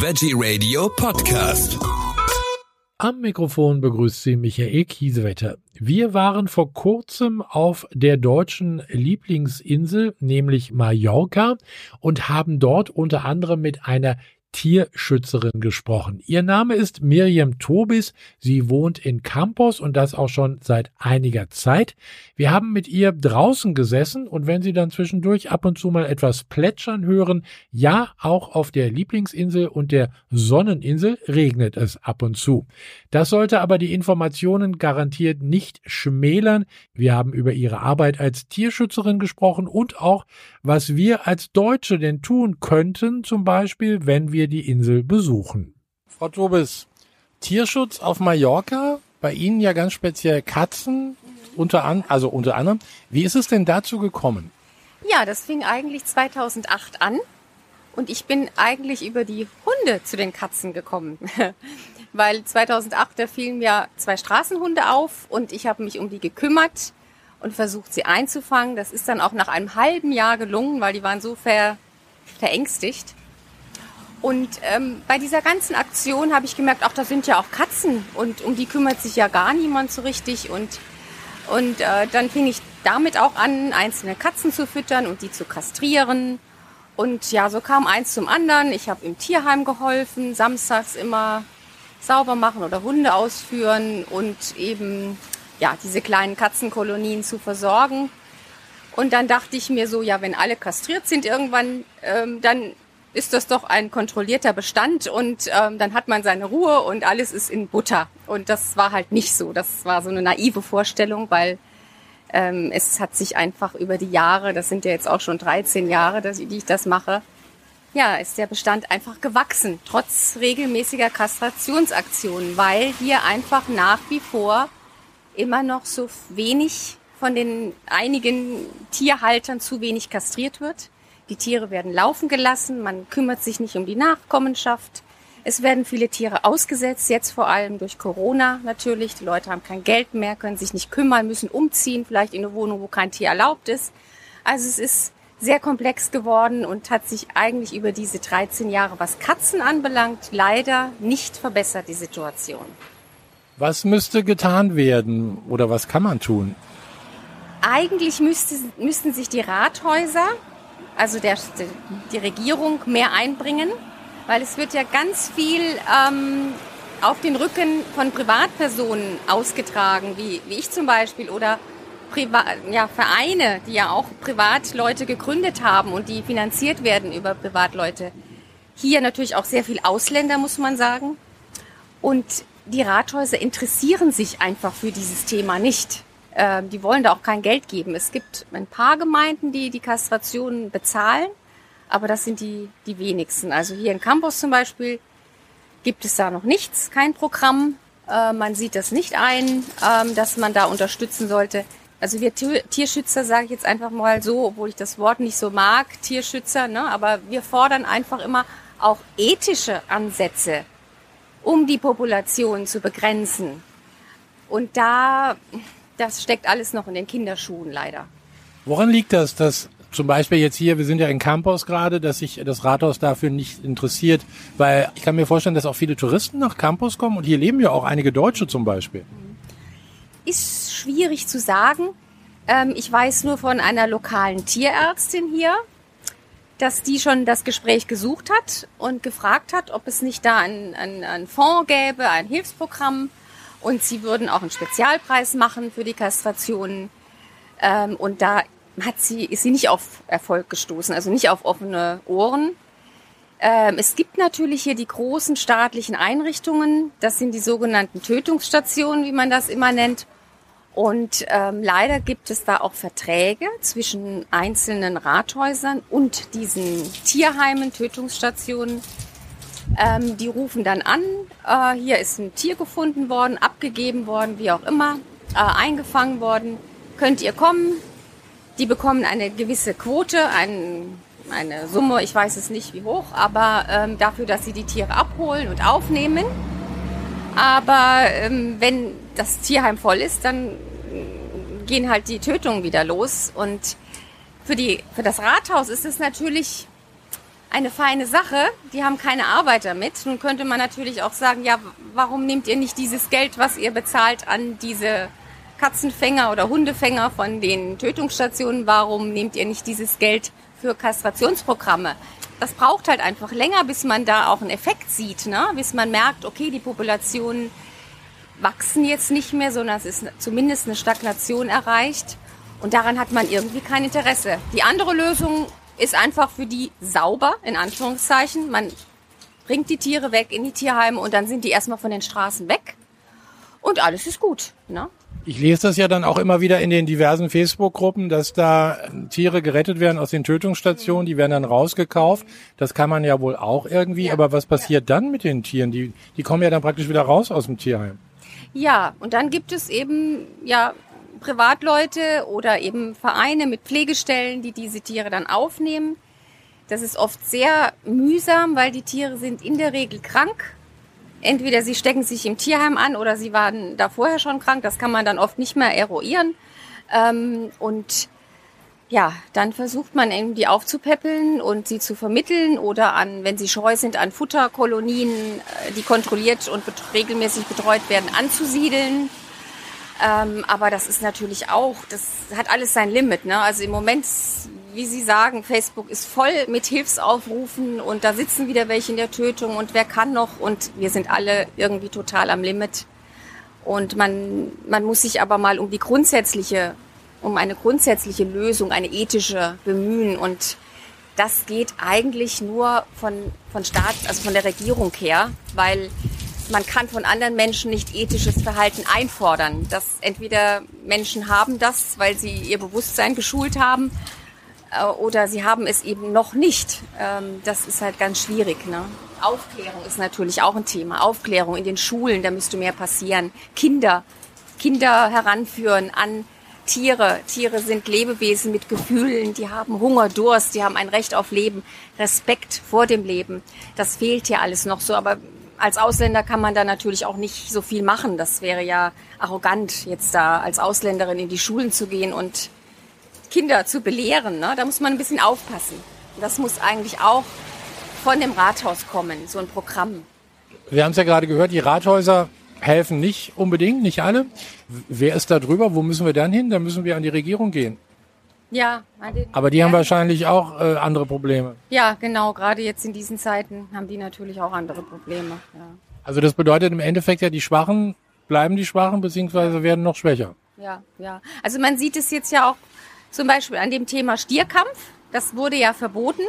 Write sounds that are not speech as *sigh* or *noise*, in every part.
Veggie Radio Podcast. Am Mikrofon begrüßt Sie Michael Kiesewetter. Wir waren vor kurzem auf der deutschen Lieblingsinsel, nämlich Mallorca, und haben dort unter anderem mit einer Tierschützerin gesprochen. Ihr Name ist Miriam Tobis. Sie wohnt in Campos und das auch schon seit einiger Zeit. Wir haben mit ihr draußen gesessen und wenn Sie dann zwischendurch ab und zu mal etwas plätschern hören, ja, auch auf der Lieblingsinsel und der Sonneninsel regnet es ab und zu. Das sollte aber die Informationen garantiert nicht schmälern. Wir haben über ihre Arbeit als Tierschützerin gesprochen und auch, was wir als Deutsche denn tun könnten, zum Beispiel, wenn wir die Insel besuchen. Frau Tobis, Tierschutz auf Mallorca, bei Ihnen ja ganz speziell Katzen, unter an, also unter anderem. Wie ist es denn dazu gekommen? Ja, das fing eigentlich 2008 an und ich bin eigentlich über die Hunde zu den Katzen gekommen. *laughs* Weil 2008, da fielen mir zwei Straßenhunde auf und ich habe mich um die gekümmert und versucht, sie einzufangen. Das ist dann auch nach einem halben Jahr gelungen, weil die waren so ver, verängstigt. Und ähm, bei dieser ganzen Aktion habe ich gemerkt, auch da sind ja auch Katzen und um die kümmert sich ja gar niemand so richtig. Und, und äh, dann fing ich damit auch an, einzelne Katzen zu füttern und die zu kastrieren. Und ja, so kam eins zum anderen. Ich habe im Tierheim geholfen, samstags immer sauber machen oder Hunde ausführen und eben ja diese kleinen Katzenkolonien zu versorgen. Und dann dachte ich mir so, ja, wenn alle kastriert sind irgendwann, ähm, dann ist das doch ein kontrollierter Bestand und ähm, dann hat man seine Ruhe und alles ist in Butter. Und das war halt nicht so. Das war so eine naive Vorstellung, weil ähm, es hat sich einfach über die Jahre, das sind ja jetzt auch schon 13 Jahre, dass, die ich das mache, ja, ist der Bestand einfach gewachsen, trotz regelmäßiger Kastrationsaktionen, weil hier einfach nach wie vor immer noch so wenig von den einigen Tierhaltern zu wenig kastriert wird. Die Tiere werden laufen gelassen, man kümmert sich nicht um die Nachkommenschaft. Es werden viele Tiere ausgesetzt, jetzt vor allem durch Corona natürlich. Die Leute haben kein Geld mehr, können sich nicht kümmern, müssen umziehen, vielleicht in eine Wohnung, wo kein Tier erlaubt ist. Also es ist sehr komplex geworden und hat sich eigentlich über diese 13 Jahre, was Katzen anbelangt, leider nicht verbessert, die Situation. Was müsste getan werden oder was kann man tun? Eigentlich müsste, müssten sich die Rathäuser, also der, die Regierung, mehr einbringen, weil es wird ja ganz viel ähm, auf den Rücken von Privatpersonen ausgetragen, wie, wie ich zum Beispiel, oder Priva ja, Vereine, die ja auch Privatleute gegründet haben und die finanziert werden über Privatleute. Hier natürlich auch sehr viel Ausländer, muss man sagen. Und die Rathäuser interessieren sich einfach für dieses Thema nicht. Ähm, die wollen da auch kein Geld geben. Es gibt ein paar Gemeinden, die die Kastration bezahlen, aber das sind die, die wenigsten. Also hier in Campus zum Beispiel gibt es da noch nichts, kein Programm. Äh, man sieht das nicht ein, ähm, dass man da unterstützen sollte. Also wir Tierschützer, sage ich jetzt einfach mal so, obwohl ich das Wort nicht so mag, Tierschützer, ne? aber wir fordern einfach immer auch ethische Ansätze um die Population zu begrenzen. Und da, das steckt alles noch in den Kinderschuhen leider. Woran liegt das, dass zum Beispiel jetzt hier, wir sind ja in Campos gerade, dass sich das Rathaus dafür nicht interessiert, weil ich kann mir vorstellen, dass auch viele Touristen nach Campos kommen und hier leben ja auch einige Deutsche zum Beispiel. Ist schwierig zu sagen. Ähm, ich weiß nur von einer lokalen Tierärztin hier, dass die schon das Gespräch gesucht hat und gefragt hat, ob es nicht da einen, einen, einen Fonds gäbe, ein Hilfsprogramm. Und sie würden auch einen Spezialpreis machen für die Kastrationen. Ähm, und da hat sie, ist sie nicht auf Erfolg gestoßen, also nicht auf offene Ohren. Ähm, es gibt natürlich hier die großen staatlichen Einrichtungen. Das sind die sogenannten Tötungsstationen, wie man das immer nennt. Und ähm, leider gibt es da auch Verträge zwischen einzelnen Rathäusern und diesen Tierheimen, Tötungsstationen. Ähm, die rufen dann an, äh, hier ist ein Tier gefunden worden, abgegeben worden, wie auch immer, äh, eingefangen worden. Könnt ihr kommen? Die bekommen eine gewisse Quote, ein, eine Summe, ich weiß es nicht wie hoch, aber ähm, dafür, dass sie die Tiere abholen und aufnehmen. Aber ähm, wenn das Tierheim voll ist, dann gehen halt die Tötungen wieder los. Und für, die, für das Rathaus ist es natürlich eine feine Sache. Die haben keine Arbeit damit. Nun könnte man natürlich auch sagen, ja, warum nehmt ihr nicht dieses Geld, was ihr bezahlt, an diese Katzenfänger oder Hundefänger von den Tötungsstationen? Warum nehmt ihr nicht dieses Geld für Kastrationsprogramme? Das braucht halt einfach länger, bis man da auch einen Effekt sieht, ne? bis man merkt, okay, die Populationen wachsen jetzt nicht mehr, sondern es ist zumindest eine Stagnation erreicht. Und daran hat man irgendwie kein Interesse. Die andere Lösung ist einfach für die sauber, in Anführungszeichen. Man bringt die Tiere weg in die Tierheime und dann sind die erstmal von den Straßen weg. Und alles ist gut. Ne? Ich lese das ja dann auch immer wieder in den diversen Facebook-Gruppen, dass da Tiere gerettet werden aus den Tötungsstationen, die werden dann rausgekauft. Das kann man ja wohl auch irgendwie. Ja, aber was passiert ja. dann mit den Tieren? Die, die kommen ja dann praktisch wieder raus aus dem Tierheim. Ja, und dann gibt es eben ja Privatleute oder eben Vereine mit Pflegestellen, die diese Tiere dann aufnehmen. Das ist oft sehr mühsam, weil die Tiere sind in der Regel krank. Entweder sie stecken sich im Tierheim an oder sie waren da vorher schon krank. Das kann man dann oft nicht mehr eruieren. Ähm, und ja, dann versucht man eben die aufzupäppeln und sie zu vermitteln oder an, wenn sie scheu sind, an Futterkolonien, äh, die kontrolliert und regelmäßig betreut werden, anzusiedeln. Ähm, aber das ist natürlich auch, das hat alles sein Limit. Ne? Also im Moment, wie Sie sagen, Facebook ist voll mit Hilfsaufrufen und da sitzen wieder welche in der Tötung und wer kann noch und wir sind alle irgendwie total am Limit. Und man, man muss sich aber mal um die grundsätzliche, um eine grundsätzliche Lösung, eine ethische bemühen und das geht eigentlich nur von, von Staat, also von der Regierung her, weil man kann von anderen Menschen nicht ethisches Verhalten einfordern. Das entweder Menschen haben das, weil sie ihr Bewusstsein geschult haben, äh, oder sie haben es eben noch nicht. Ähm, das ist halt ganz schwierig. Ne? Aufklärung ist natürlich auch ein Thema. Aufklärung in den Schulen, da müsste mehr passieren. Kinder, Kinder heranführen an Tiere. Tiere sind Lebewesen mit Gefühlen, die haben Hunger, Durst, die haben ein Recht auf Leben, Respekt vor dem Leben. Das fehlt hier alles noch so, aber als Ausländer kann man da natürlich auch nicht so viel machen. Das wäre ja arrogant, jetzt da als Ausländerin in die Schulen zu gehen und Kinder zu belehren. Ne? Da muss man ein bisschen aufpassen. Das muss eigentlich auch von dem Rathaus kommen, so ein Programm. Wir haben es ja gerade gehört, die Rathäuser helfen nicht unbedingt, nicht alle. Wer ist da drüber? Wo müssen wir dann hin? Da müssen wir an die Regierung gehen. Ja. Aber die haben wahrscheinlich auch äh, andere Probleme. Ja, genau. Gerade jetzt in diesen Zeiten haben die natürlich auch andere Probleme. Ja. Also das bedeutet im Endeffekt ja, die Schwachen bleiben die Schwachen beziehungsweise werden noch schwächer. Ja, ja. Also man sieht es jetzt ja auch zum Beispiel an dem Thema Stierkampf. Das wurde ja verboten.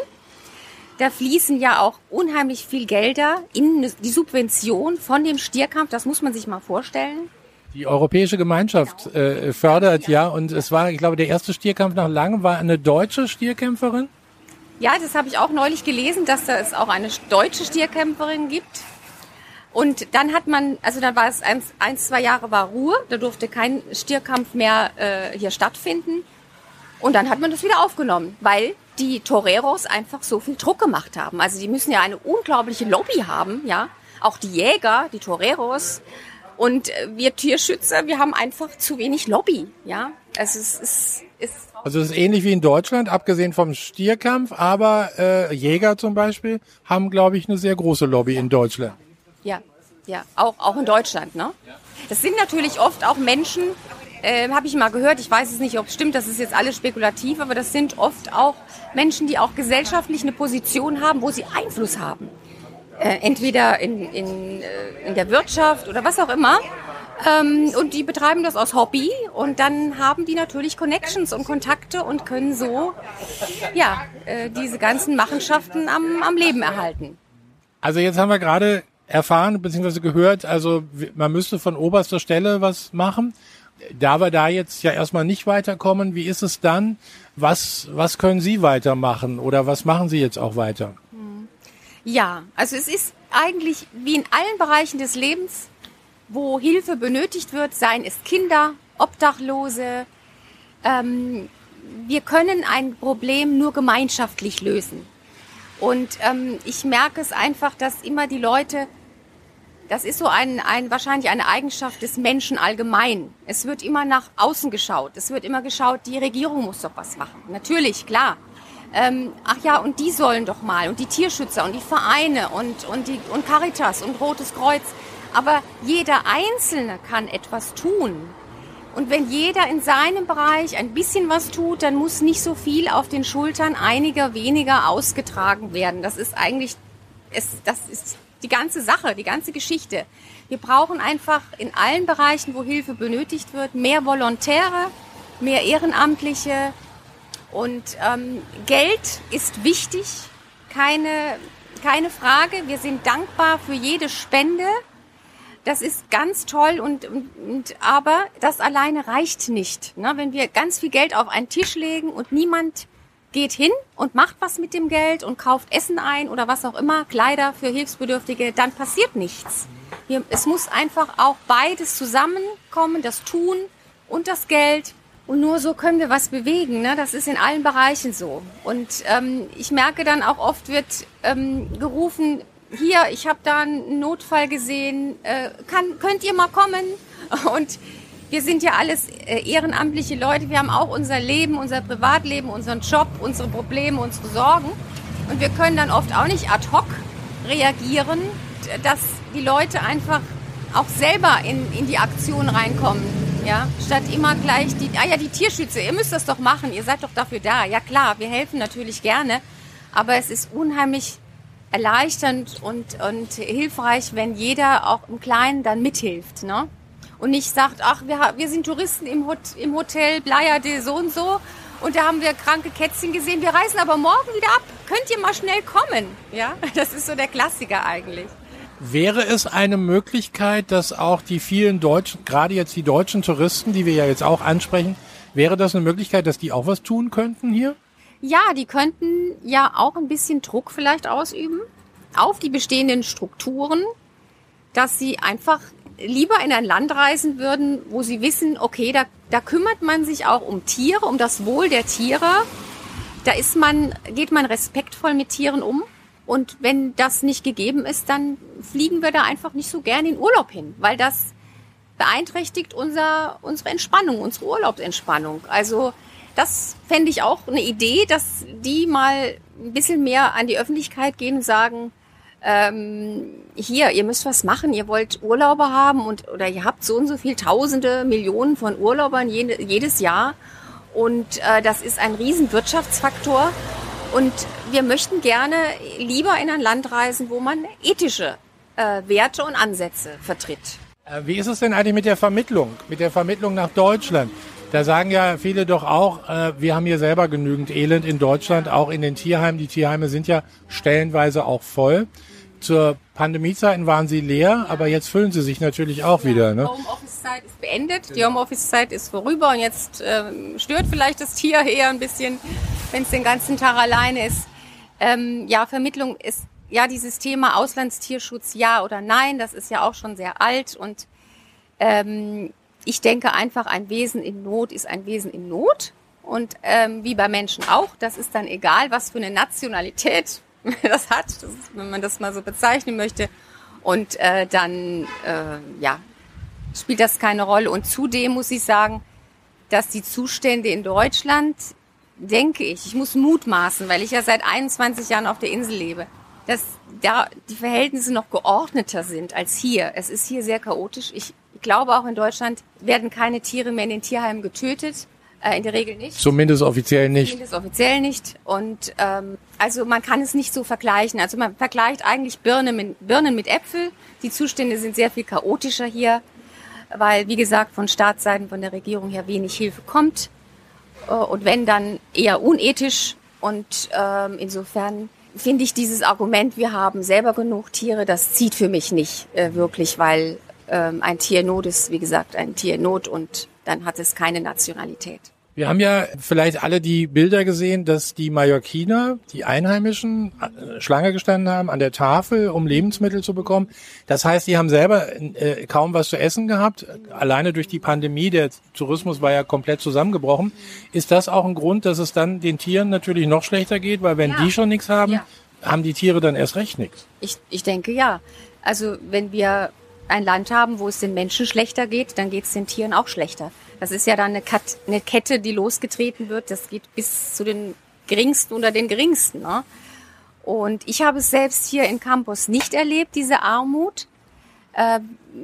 Da fließen ja auch unheimlich viel Gelder in die Subvention von dem Stierkampf. Das muss man sich mal vorstellen. Die Europäische Gemeinschaft äh, fördert ja. und es war, ich glaube, der erste Stierkampf nach langem war eine deutsche Stierkämpferin. Ja, das habe ich auch neulich gelesen, dass da es auch eine deutsche Stierkämpferin gibt. Und dann hat man, also dann war es eins, eins zwei Jahre war Ruhe, da durfte kein Stierkampf mehr äh, hier stattfinden. Und dann hat man das wieder aufgenommen, weil die Toreros einfach so viel Druck gemacht haben. Also die müssen ja eine unglaubliche Lobby haben, ja. Auch die Jäger, die Toreros, und wir Tierschützer, wir haben einfach zu wenig Lobby, ja. Also es ist, ist also es ist ähnlich wie in Deutschland, abgesehen vom Stierkampf, aber äh, Jäger zum Beispiel haben, glaube ich, eine sehr große Lobby in Deutschland. Ja, ja, auch, auch in Deutschland, ne? Das sind natürlich oft auch Menschen, äh, habe ich mal gehört, ich weiß es nicht, ob es stimmt, das ist jetzt alles spekulativ, aber das sind oft auch Menschen, die auch gesellschaftlich eine Position haben, wo sie Einfluss haben äh, entweder in, in, äh, in der Wirtschaft oder was auch immer. Ähm, und die betreiben das aus Hobby und dann haben die natürlich Connections und Kontakte und können so ja äh, diese ganzen Machenschaften am, am Leben erhalten. Also jetzt haben wir gerade erfahren bzw. gehört, also man müsste von oberster Stelle was machen. Da wir da jetzt ja erstmal nicht weiterkommen, wie ist es dann? Was, was können Sie weitermachen oder was machen Sie jetzt auch weiter? Ja, also es ist eigentlich wie in allen Bereichen des Lebens, wo Hilfe benötigt wird, seien es Kinder, Obdachlose. Ähm, wir können ein Problem nur gemeinschaftlich lösen. Und ähm, ich merke es einfach, dass immer die Leute, das ist so ein, ein, wahrscheinlich eine Eigenschaft des Menschen allgemein. Es wird immer nach außen geschaut. Es wird immer geschaut, die Regierung muss doch was machen. Natürlich, klar. Ähm, ach ja, und die sollen doch mal und die Tierschützer und die Vereine und, und, die, und Caritas und Rotes Kreuz. Aber jeder Einzelne kann etwas tun. Und wenn jeder in seinem Bereich ein bisschen was tut, dann muss nicht so viel auf den Schultern einiger weniger ausgetragen werden. Das ist eigentlich, es, das ist die ganze Sache, die ganze Geschichte. Wir brauchen einfach in allen Bereichen, wo Hilfe benötigt wird, mehr Volontäre, mehr Ehrenamtliche. Und ähm, Geld ist wichtig, keine, keine Frage. Wir sind dankbar für jede Spende. Das ist ganz toll und, und, aber das alleine reicht nicht. Ne? Wenn wir ganz viel Geld auf einen Tisch legen und niemand geht hin und macht was mit dem Geld und kauft Essen ein oder was auch immer, Kleider für Hilfsbedürftige, dann passiert nichts. Wir, es muss einfach auch beides zusammenkommen, das Tun und das Geld. Und nur so können wir was bewegen. Ne? Das ist in allen Bereichen so. Und ähm, ich merke dann auch oft wird ähm, gerufen, hier, ich habe da einen Notfall gesehen, äh, kann, könnt ihr mal kommen? *laughs* Und wir sind ja alles äh, ehrenamtliche Leute. Wir haben auch unser Leben, unser Privatleben, unseren Job, unsere Probleme, unsere Sorgen. Und wir können dann oft auch nicht ad hoc reagieren, dass die Leute einfach auch selber in, in die Aktion reinkommen. Ja, statt immer gleich die, ah ja, die Tierschützer, ihr müsst das doch machen, ihr seid doch dafür da. Ja klar, wir helfen natürlich gerne, aber es ist unheimlich erleichternd und, und hilfreich, wenn jeder auch im Kleinen dann mithilft. Ne? und nicht sagt, ach, wir, wir sind Touristen im, Hot, im Hotel Playa de so und so und da haben wir kranke Kätzchen gesehen. Wir reisen aber morgen wieder ab. Könnt ihr mal schnell kommen? Ja, das ist so der Klassiker eigentlich. Wäre es eine Möglichkeit, dass auch die vielen deutschen, gerade jetzt die deutschen Touristen, die wir ja jetzt auch ansprechen, wäre das eine Möglichkeit, dass die auch was tun könnten hier? Ja, die könnten ja auch ein bisschen Druck vielleicht ausüben auf die bestehenden Strukturen, dass sie einfach lieber in ein Land reisen würden, wo sie wissen, okay, da, da kümmert man sich auch um Tiere, um das Wohl der Tiere. Da ist man, geht man respektvoll mit Tieren um. Und wenn das nicht gegeben ist, dann fliegen wir da einfach nicht so gern in Urlaub hin, weil das beeinträchtigt unser, unsere Entspannung, unsere Urlaubsentspannung. Also das fände ich auch eine Idee, dass die mal ein bisschen mehr an die Öffentlichkeit gehen und sagen, ähm, hier, ihr müsst was machen, ihr wollt Urlauber haben und oder ihr habt so und so viel Tausende, Millionen von Urlaubern jede, jedes Jahr und äh, das ist ein riesen Wirtschaftsfaktor und wir möchten gerne lieber in ein Land reisen, wo man ethische äh, Werte und Ansätze vertritt. Äh, wie ist es denn eigentlich mit der Vermittlung, mit der Vermittlung nach Deutschland? Da sagen ja viele doch auch, äh, wir haben hier selber genügend Elend in Deutschland, auch in den Tierheimen. Die Tierheime sind ja stellenweise auch voll. Zur Pandemiezeiten waren sie leer, aber jetzt füllen sie sich natürlich auch ja, wieder. Ne? Die Homeoffice-Zeit ist beendet, die Homeoffice-Zeit ist vorüber und jetzt ähm, stört vielleicht das Tier eher ein bisschen, wenn es den ganzen Tag alleine ist. Ähm, ja, Vermittlung ist ja dieses Thema Auslandstierschutz, ja oder nein, das ist ja auch schon sehr alt und ähm, ich denke einfach, ein Wesen in Not ist ein Wesen in Not. Und ähm, wie bei Menschen auch, das ist dann egal, was für eine Nationalität *laughs* das hat, das ist, wenn man das mal so bezeichnen möchte. Und äh, dann äh, ja, spielt das keine Rolle. Und zudem muss ich sagen, dass die Zustände in Deutschland, denke ich, ich muss mutmaßen, weil ich ja seit 21 Jahren auf der Insel lebe, dass da die Verhältnisse noch geordneter sind als hier. Es ist hier sehr chaotisch. Ich glaube auch in Deutschland werden keine Tiere mehr in den Tierheimen getötet. Äh, in der Regel nicht. Zumindest offiziell nicht. Zumindest offiziell nicht. Und ähm, also man kann es nicht so vergleichen. Also man vergleicht eigentlich Birnen mit, Birnen mit Äpfel. Die Zustände sind sehr viel chaotischer hier, weil, wie gesagt, von Staatsseiten, von der Regierung her wenig Hilfe kommt. Äh, und wenn, dann eher unethisch. Und ähm, insofern finde ich dieses Argument, wir haben selber genug Tiere, das zieht für mich nicht äh, wirklich, weil ähm, ein Tier Not ist, wie gesagt, ein Tier Not und dann hat es keine Nationalität. Wir haben ja vielleicht alle die Bilder gesehen, dass die Mallorquiner, die Einheimischen, äh, Schlange gestanden haben an der Tafel, um Lebensmittel zu bekommen. Das heißt, die haben selber äh, kaum was zu essen gehabt. Alleine durch die Pandemie, der Tourismus war ja komplett zusammengebrochen. Ist das auch ein Grund, dass es dann den Tieren natürlich noch schlechter geht? Weil wenn ja. die schon nichts haben, ja. haben die Tiere dann erst recht nichts. Ich, ich denke ja. Also wenn wir ein Land haben, wo es den Menschen schlechter geht, dann geht es den Tieren auch schlechter. Das ist ja dann eine, Kat eine Kette, die losgetreten wird. Das geht bis zu den geringsten unter den geringsten. Ne? Und ich habe es selbst hier in Campus nicht erlebt, diese Armut. Äh,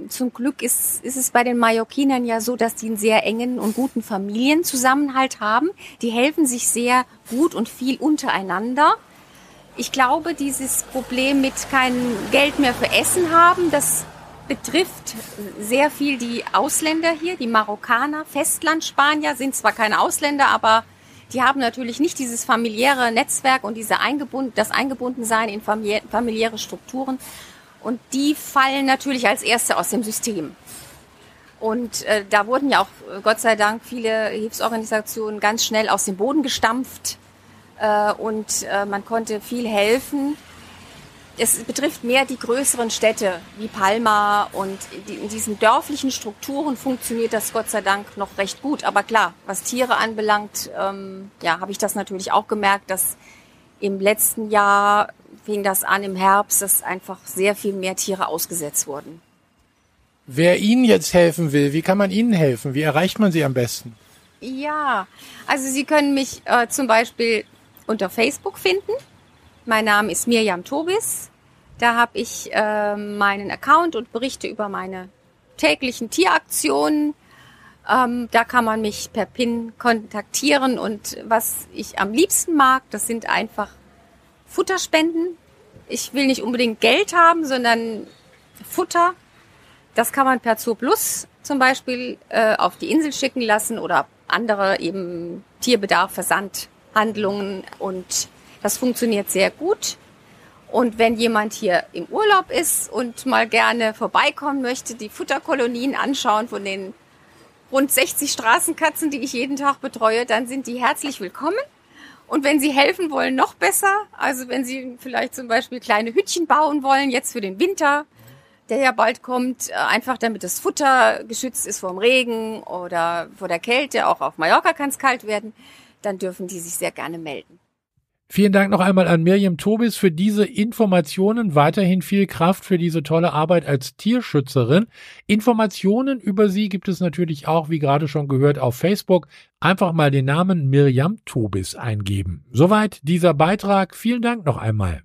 zum Glück ist, ist es bei den Mallorquinern ja so, dass die einen sehr engen und guten Familienzusammenhalt haben. Die helfen sich sehr gut und viel untereinander. Ich glaube, dieses Problem mit kein Geld mehr für Essen haben, das betrifft sehr viel die Ausländer hier, die Marokkaner, Festlandspanier sind zwar keine Ausländer, aber die haben natürlich nicht dieses familiäre Netzwerk und diese eingebunden, das Eingebundensein in familiäre Strukturen. Und die fallen natürlich als Erste aus dem System. Und äh, da wurden ja auch äh, Gott sei Dank viele Hilfsorganisationen ganz schnell aus dem Boden gestampft äh, und äh, man konnte viel helfen es betrifft mehr die größeren Städte wie Palma und in diesen dörflichen Strukturen funktioniert das Gott sei Dank noch recht gut. Aber klar, was Tiere anbelangt, ähm, ja, habe ich das natürlich auch gemerkt, dass im letzten Jahr fing das an im Herbst, dass einfach sehr viel mehr Tiere ausgesetzt wurden. Wer Ihnen jetzt helfen will, wie kann man Ihnen helfen? Wie erreicht man Sie am besten? Ja, also Sie können mich äh, zum Beispiel unter Facebook finden. Mein Name ist Mirjam Tobis. Da habe ich äh, meinen Account und berichte über meine täglichen Tieraktionen. Ähm, da kann man mich per PIN kontaktieren und was ich am liebsten mag, das sind einfach Futterspenden. Ich will nicht unbedingt Geld haben, sondern Futter. Das kann man per Zooplus zum Beispiel äh, auf die Insel schicken lassen oder andere eben Tierbedarf, Versandhandlungen und das funktioniert sehr gut. Und wenn jemand hier im Urlaub ist und mal gerne vorbeikommen möchte, die Futterkolonien anschauen von den rund 60 Straßenkatzen, die ich jeden Tag betreue, dann sind die herzlich willkommen. Und wenn Sie helfen wollen, noch besser. Also wenn Sie vielleicht zum Beispiel kleine Hütchen bauen wollen, jetzt für den Winter, der ja bald kommt, äh, einfach damit das Futter geschützt ist vom Regen oder vor der Kälte, auch auf Mallorca kann es kalt werden, dann dürfen die sich sehr gerne melden. Vielen Dank noch einmal an Miriam Tobis für diese Informationen. Weiterhin viel Kraft für diese tolle Arbeit als Tierschützerin. Informationen über sie gibt es natürlich auch, wie gerade schon gehört, auf Facebook. Einfach mal den Namen Miriam Tobis eingeben. Soweit dieser Beitrag. Vielen Dank noch einmal.